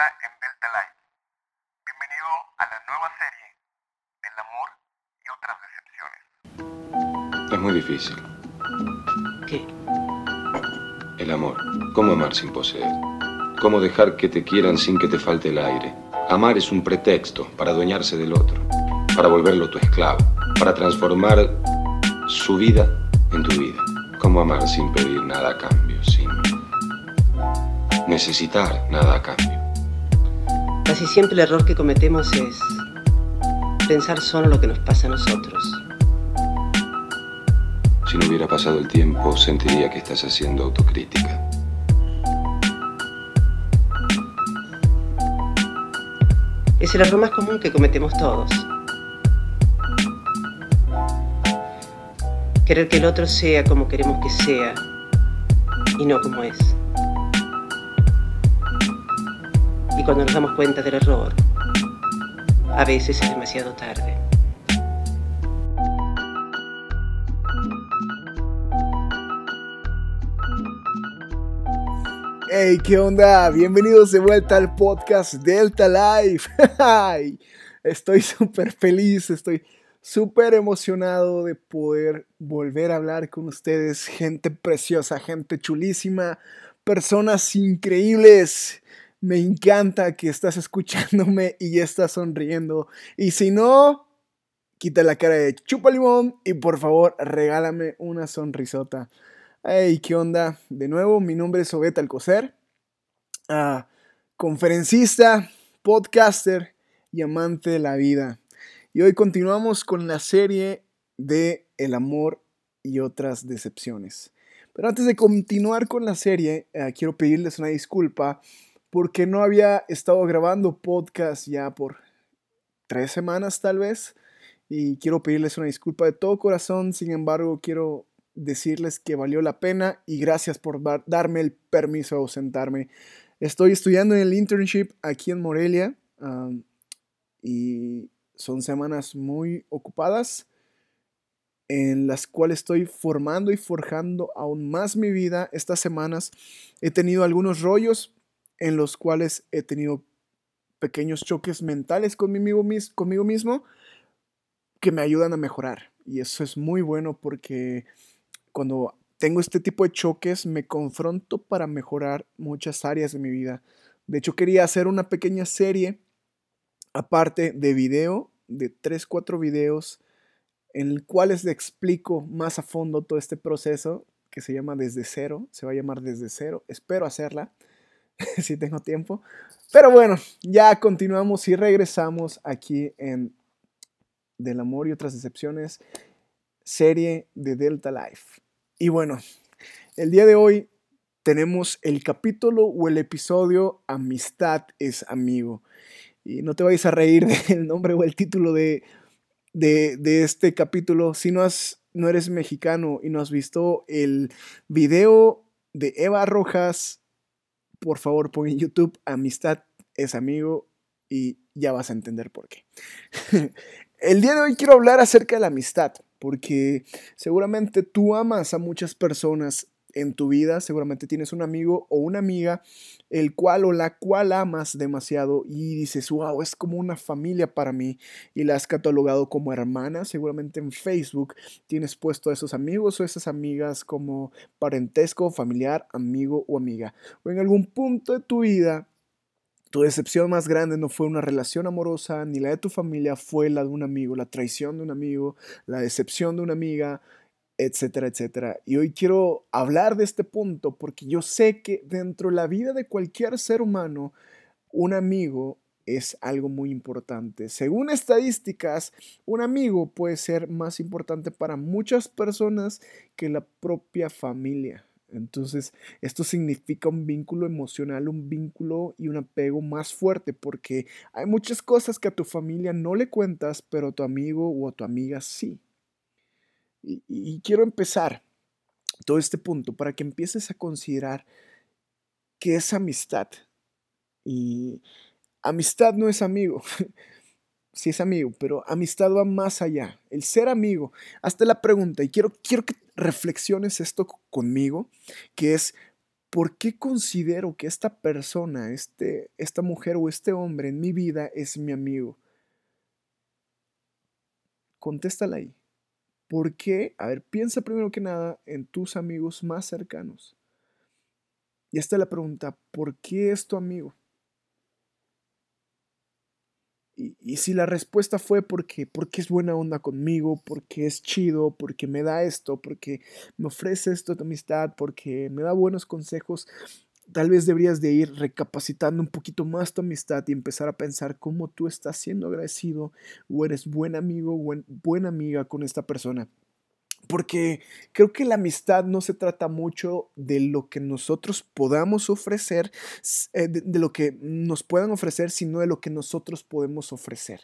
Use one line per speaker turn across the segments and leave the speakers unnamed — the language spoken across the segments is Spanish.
en Delta Life. Bienvenido a la nueva serie del amor y otras decepciones.
Es muy difícil.
¿Qué?
El amor. ¿Cómo amar sin poseer? ¿Cómo dejar que te quieran sin que te falte el aire? Amar es un pretexto para adueñarse del otro, para volverlo tu esclavo, para transformar su vida en tu vida. ¿Cómo amar sin pedir nada a cambio, sin necesitar nada a cambio?
Casi siempre el error que cometemos es pensar solo lo que nos pasa a nosotros.
Si no hubiera pasado el tiempo, sentiría que estás haciendo autocrítica.
Es el error más común que cometemos todos. Querer que el otro sea como queremos que sea y no como es. Y cuando nos damos cuenta del error, a veces es demasiado tarde.
Hey, ¿qué onda? Bienvenidos de vuelta al podcast Delta Life. Estoy súper feliz, estoy súper emocionado de poder volver a hablar con ustedes, gente preciosa, gente chulísima, personas increíbles. Me encanta que estás escuchándome y ya estás sonriendo. Y si no, quita la cara de chupa limón y por favor regálame una sonrisota. Hey, ¿qué onda? De nuevo, mi nombre es Obed Alcocer, ah, conferencista, podcaster y amante de la vida. Y hoy continuamos con la serie de El amor y otras decepciones. Pero antes de continuar con la serie, eh, quiero pedirles una disculpa porque no había estado grabando podcast ya por tres semanas tal vez. Y quiero pedirles una disculpa de todo corazón. Sin embargo, quiero decirles que valió la pena y gracias por dar- darme el permiso de ausentarme. Estoy estudiando en el internship aquí en Morelia y son semanas muy ocupadas en las cuales estoy formando y forjando aún más mi vida. Estas semanas he tenido algunos rollos en los cuales he tenido pequeños choques mentales conmigo, conmigo mismo que me ayudan a mejorar. Y eso es muy bueno porque cuando tengo este tipo de choques me confronto para mejorar muchas áreas de mi vida. De hecho, quería hacer una pequeña serie aparte de video, de 3, 4 videos, en el cuales le explico más a fondo todo este proceso que se llama Desde Cero. Se va a llamar Desde Cero. Espero hacerla, si tengo tiempo. Pero bueno, ya continuamos y regresamos aquí en Del Amor y otras decepciones serie de Delta Life. Y bueno, el día de hoy tenemos el capítulo o el episodio Amistad es amigo. Y no te vayas a reír del nombre o el título de, de, este capítulo si no, has, no eres mexicano y no has visto el video de Eva Rojas. Por favor, pon en YouTube Amistad es amigo y ya vas a entender por qué. El día de hoy quiero hablar acerca de la amistad, porque seguramente tú amas a muchas personas en tu vida, seguramente tienes un amigo o una amiga el cual o la cual amas demasiado y dices, wow, es como una familia para mí y la has catalogado como hermana, seguramente en Facebook tienes puesto a esos amigos o esas amigas como parentesco, familiar, amigo o amiga, o en algún punto de tu vida tu decepción más grande no fue una relación amorosa, ni la de tu familia, fue la de un amigo, la traición de un amigo, la decepción de una amiga, etcétera, etcétera. Y hoy quiero hablar de este punto porque yo sé que dentro de la vida de cualquier ser humano, un amigo es algo muy importante. Según estadísticas, un amigo puede ser más importante para muchas personas que la propia familia. Entonces, esto significa un vínculo emocional, un vínculo y un apego más fuerte, porque hay muchas cosas que a tu familia no le cuentas, pero a tu amigo o a tu amiga sí. Y, quiero empezar todo este punto para que empieces a considerar qué es amistad. Y amistad no es amigo. sí es amigo, pero amistad va más allá. El ser amigo. Hazte la pregunta y quiero, quiero que reflexiones esto conmigo, que es, ¿por qué considero que esta persona, este, esta mujer o este hombre en mi vida es mi amigo? Contéstala ahí. ¿Por qué? A ver, piensa primero que nada en tus amigos más cercanos. Y esta es la pregunta, ¿por qué es tu amigo? Y, si la respuesta fue porque, porque es buena onda conmigo, porque es chido, porque me da esto, porque me ofrece esto de amistad, porque me da buenos consejos, tal vez deberías de ir recapacitando un poquito más tu amistad y empezar a pensar cómo tú estás siendo agradecido o eres buen amigo o buena amiga con esta persona. Porque creo que la amistad no se trata mucho de lo que nosotros podamos ofrecer, eh, de, lo que nos puedan ofrecer, sino de lo que nosotros podemos ofrecer.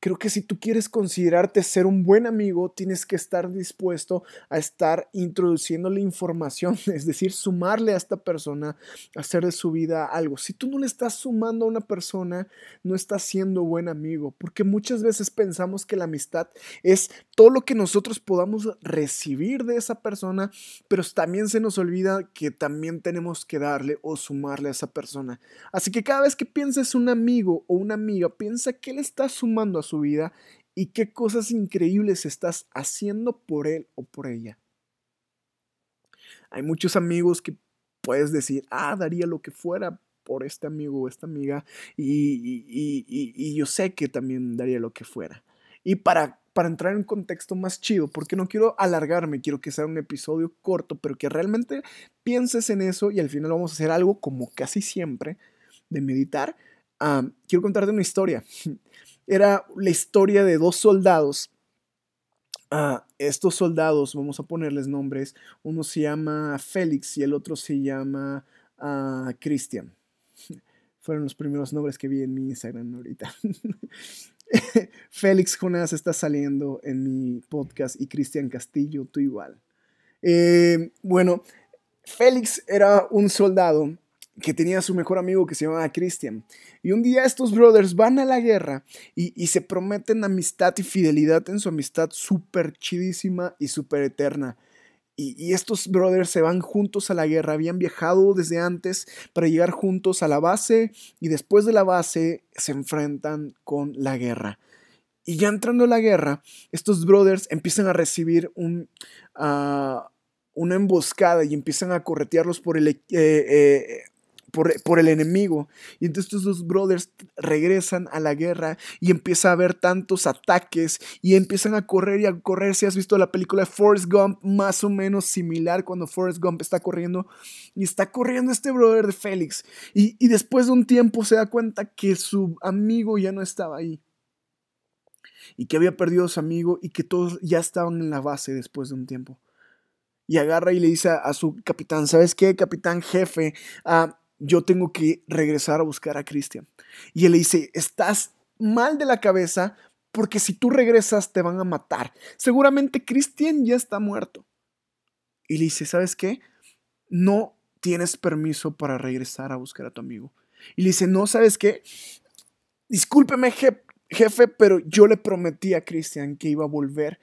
Creo que si tú quieres considerarte ser un buen amigo, tienes que estar dispuesto a estar introduciéndole información, es decir, sumarle a esta persona, hacer de su vida algo. Si tú no le estás sumando a una persona, no estás siendo buen amigo, porque muchas veces pensamos que la amistad es todo lo que nosotros podamos recibir de esa persona, pero también se nos olvida que también tenemos que darle o sumarle a esa persona. Así que cada vez que pienses un amigo o una amiga, piensa que le estás sumando a su vida y qué cosas increíbles estás haciendo por él o por ella. Hay muchos amigos que puedes decir, ah, daría lo que fuera por este amigo o esta amiga y, y, yo sé que también daría lo que fuera. Y para, para entrar en un contexto más chido, porque no quiero alargarme, quiero que sea un episodio corto, pero que realmente pienses en eso y al final vamos a hacer algo como casi siempre de meditar. Ah, quiero contarte una historia. Era la historia de dos soldados. Ah, estos soldados, vamos a ponerles nombres, uno se llama Félix y el otro se llama uh, Christian. Fueron los primeros nombres que vi en mi Instagram ahorita. Félix Jonás está saliendo en mi podcast y Cristian Castillo, tú igual. Eh, bueno, Félix era un soldado que tenía su mejor amigo que se llamaba Christian. Y un día estos brothers van a la guerra y, se prometen amistad y fidelidad en su amistad súper chidísima y súper eterna. Y, estos brothers se van juntos a la guerra, habían viajado desde antes para llegar juntos a la base y después de la base se enfrentan con la guerra. Y ya entrando a la guerra, estos brothers empiezan a recibir un, ah, una emboscada y empiezan a corretearlos por el, eh, eh, por, el enemigo. Y entonces estos dos brothers regresan a la guerra y empieza a haber tantos ataques y empiezan a correr y a correr. Si has visto la película de Forrest Gump, más o menos similar cuando Forrest Gump está corriendo y está corriendo este brother de Félix. Y, y después de un tiempo se da cuenta que su amigo ya no estaba ahí. Y que había perdido a su amigo y que todos ya estaban en la base después de un tiempo y agarra y le dice a, su capitán, ¿sabes qué, capitán jefe? Ah, yo tengo que regresar a buscar a Cristian. Y él le dice, estás mal de la cabeza porque si tú regresas te van a matar. Seguramente Cristian ya está muerto. Y le dice, ¿sabes qué? No tienes permiso para regresar a buscar a tu amigo. Y le dice, no, ¿sabes qué? Discúlpeme, jefe, pero yo le prometí a Cristian que iba a volver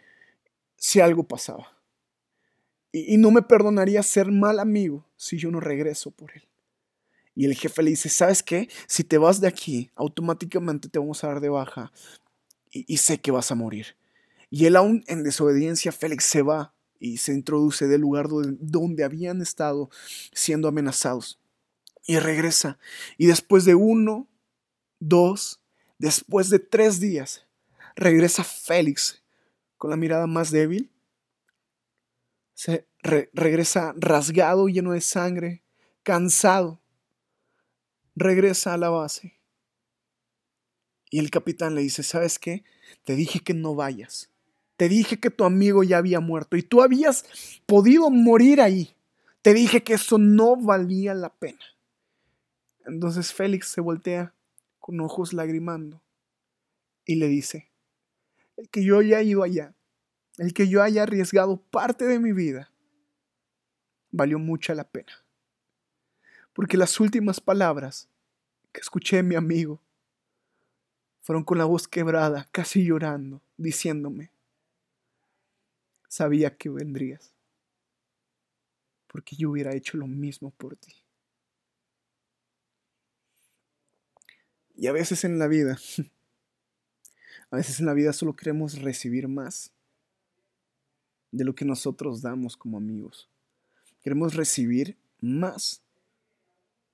si algo pasaba. Y, y no me perdonaría ser mal amigo si yo no regreso por él. Y el jefe le dice, ¿sabes qué? Si te vas de aquí, automáticamente te vamos a dar de baja y, sé que vas a morir. Y él aún en desobediencia, Félix se va y se introduce del lugar donde, habían estado siendo amenazados. Y regresa. Y después de uno, dos, después de tres días, regresa Félix con la mirada más débil. Se regresa rasgado, lleno de sangre, cansado regresa a la base. Y el capitán le dice, ¿sabes qué? Te dije que no vayas. Te dije que tu amigo ya había muerto y tú habías podido morir ahí. Te dije que eso no valía la pena. Entonces Félix se voltea con ojos lagrimando y le dice, el que yo haya ido allá, el que yo haya arriesgado parte de mi vida, valió mucha la pena porque las últimas palabras que escuché de mi amigo fueron con la voz quebrada, casi llorando, diciéndome, sabía que vendrías, porque yo hubiera hecho lo mismo por ti. Y a veces en la vida, a veces en la vida solo queremos recibir más de lo que nosotros damos como amigos. Queremos recibir más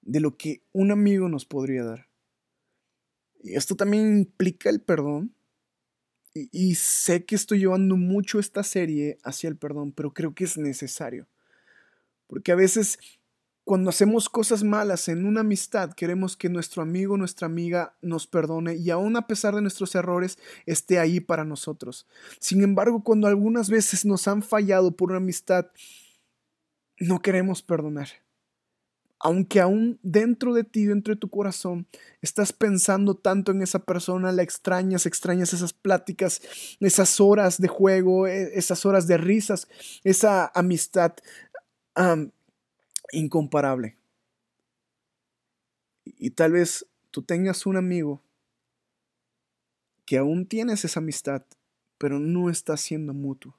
de lo que un amigo nos podría dar. Y esto también implica el perdón. Y, y, sé que estoy llevando mucho esta serie hacia el perdón, pero creo que es necesario. Porque a veces cuando hacemos cosas malas en una amistad, queremos que nuestro amigo, nuestra amiga nos perdone y aún a pesar de nuestros errores esté ahí para nosotros. Sin embargo, cuando algunas veces nos han fallado por una amistad, no queremos perdonar. Aunque aún dentro de ti, dentro de tu corazón, estás pensando tanto en esa persona, la extrañas, extrañas esas pláticas, esas horas de juego, e, esas horas de risas, esa amistad incomparable. Y tal vez tú tengas un amigo que aún tienes esa amistad, pero no está siendo mutuo.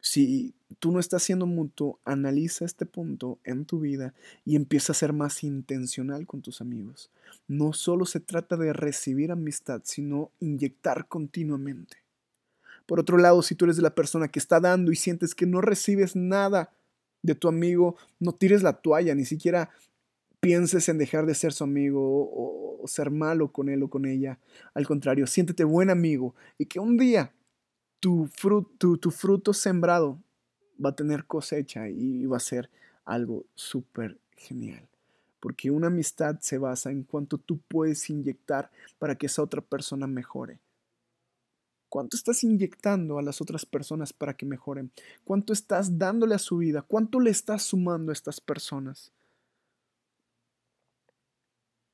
Si tú no estás siendo mutuo, analiza este punto en tu vida y empieza a ser más intencional con tus amigos. No solo se trata de recibir amistad, sino inyectar continuamente. Por otro lado, si tú eres de la persona que está dando y sientes que no recibes nada de tu amigo, no tires la toalla, ni siquiera pienses en dejar de ser su amigo o, ser malo con él o con ella. Al contrario, siéntete buen amigo y que un día tu, fruto, tu fruto sembrado va a tener cosecha y va a ser algo súper genial. Porque una amistad se basa en cuánto tú puedes inyectar para que esa otra persona mejore. ¿Cuánto estás inyectando a las otras personas para que mejoren? ¿Cuánto estás dándole a su vida? ¿Cuánto le estás sumando a estas personas?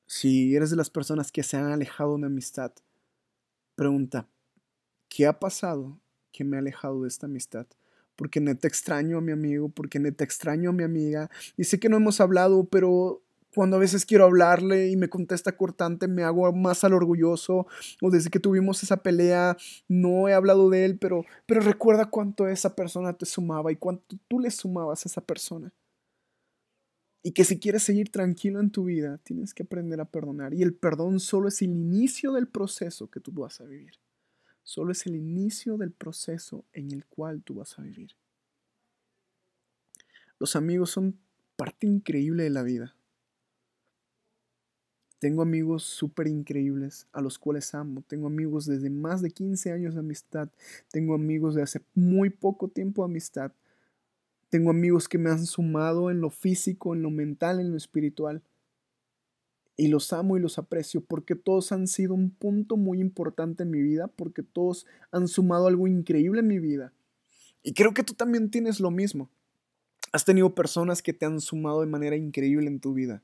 Si eres de las personas que se han alejado de una amistad, pregunta, ¿qué ha pasado que me ha alejado de esta amistad? Porque neta extraño a mi amigo, porque neta extraño a mi amiga. Y sé que no hemos hablado, pero cuando a veces quiero hablarle y me contesta cortante, me hago más al orgulloso. O desde que tuvimos esa pelea, no he hablado de él, pero, pero recuerda cuánto esa persona te sumaba y cuánto tú le sumabas a esa persona. Y que si quieres seguir tranquilo en tu vida, tienes que aprender a perdonar. Y el perdón solo es el inicio del proceso que tú vas a vivir. Solo es el inicio del proceso en el cual tú vas a vivir. Los amigos son parte increíble de la vida. Tengo amigos súper increíbles a los cuales amo. Tengo amigos desde más de 15 años de amistad. Tengo amigos de hace muy poco tiempo de amistad. Tengo amigos que me han sumado en lo físico, en lo mental, en lo espiritual. Y los amo y los aprecio porque todos han sido un punto muy importante en mi vida, porque todos han sumado algo increíble en mi vida. Y creo que tú también tienes lo mismo. Has tenido personas que te han sumado de manera increíble en tu vida.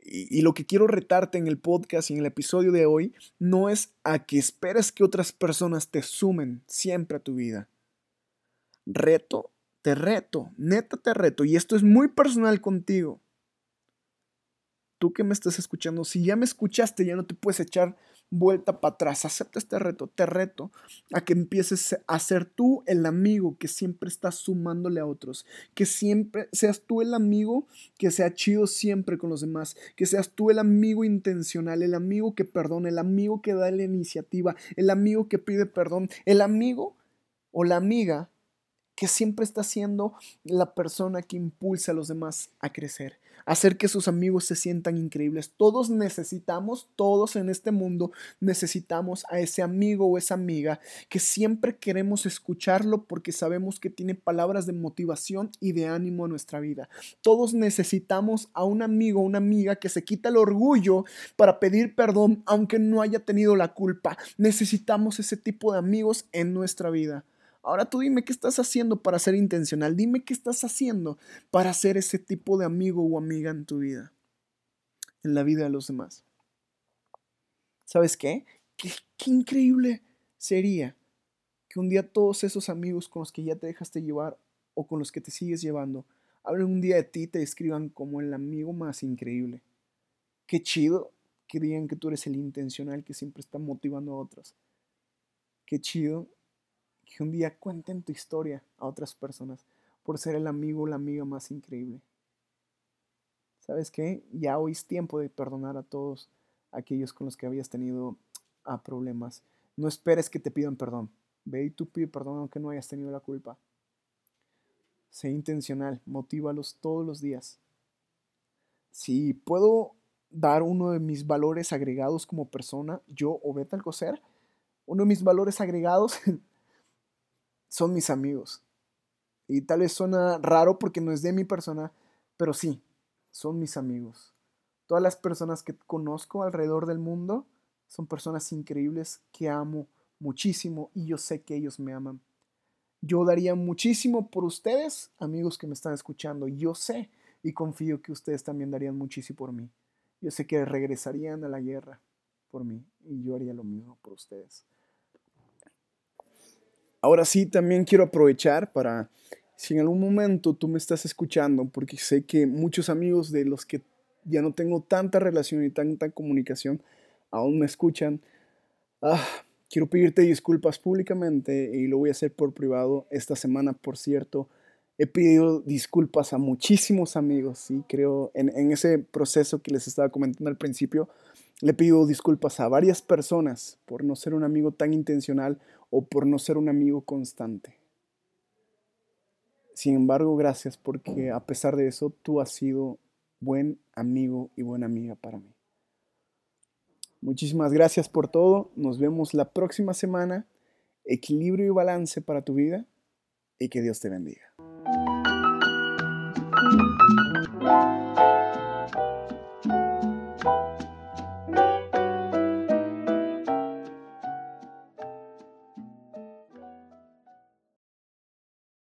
Y, lo que quiero retarte en el podcast y en el episodio de hoy no es a que esperes que otras personas te sumen siempre a tu vida. Reto, te reto, neta te reto, y esto es muy personal contigo. Tú que me estás escuchando, si ya me escuchaste, ya no te puedes echar vuelta para atrás. Acepta este reto, te reto a que empieces a ser tú el amigo que siempre está sumándole a otros, que siempre seas tú el amigo que sea chido siempre con los demás, que seas tú el amigo intencional, el amigo que perdona, el amigo que da la iniciativa, el amigo que pide perdón, el amigo o la amiga que siempre está siendo la persona que impulsa a los demás a crecer hacer que sus amigos se sientan increíbles. Todos necesitamos, todos en este mundo necesitamos a ese amigo o esa amiga que siempre queremos escucharlo porque sabemos que tiene palabras de motivación y de ánimo en nuestra vida. Todos necesitamos a un amigo o una amiga que se quita el orgullo para pedir perdón aunque no haya tenido la culpa. Necesitamos ese tipo de amigos en nuestra vida. Ahora tú dime qué estás haciendo para ser intencional. Dime qué estás haciendo para ser ese tipo de amigo o amiga en tu vida, en la vida de los demás. ¿Sabes qué? Qué, increíble sería que un día todos esos amigos con los que ya te dejaste llevar o con los que te sigues llevando, hablen un día de ti y te describan como el amigo más increíble. Qué chido que digan que tú eres el intencional que siempre está motivando a otros. Qué chido que un día cuenten tu historia a otras personas. por ser el amigo o la amiga más increíble. ¿Sabes qué? Ya hoy es tiempo de perdonar a todos aquellos con los que habías tenido a problemas. No esperes que te pidan perdón. Ve y tú pide perdón aunque no hayas tenido la culpa. Sé intencional, motívalos todos los días. Si puedo dar uno de mis valores agregados como persona, yo, Obeta Alcocer, uno de mis valores agregados son mis amigos. Y tal vez suena raro porque no es de mi persona, pero sí, son mis amigos. Todas las personas que conozco alrededor del mundo son personas increíbles que amo muchísimo y yo sé que ellos me aman. Yo daría muchísimo por ustedes, amigos que me están escuchando. Yo sé y confío que ustedes también darían muchísimo por mí. Yo sé que regresarían a la guerra por mí y yo haría lo mismo por ustedes. Ahora sí, también quiero aprovechar para, si en algún momento tú me estás escuchando, porque sé que muchos amigos de los que ya no tengo tanta relación y tanta comunicación aún me escuchan, ah, quiero pedirte disculpas públicamente y lo voy a hacer por privado. Esta semana, por cierto, he pedido disculpas a muchísimos amigos, ¿sí? creo, en ese proceso que les estaba comentando al principio, le pido disculpas a varias personas por no ser un amigo tan intencional o por no ser un amigo constante. Sin embargo, gracias porque a pesar de eso, tú has sido buen amigo y buena amiga para mí. Muchísimas gracias por todo. Nos vemos la próxima semana. Equilibrio y balance para tu vida y que Dios te bendiga.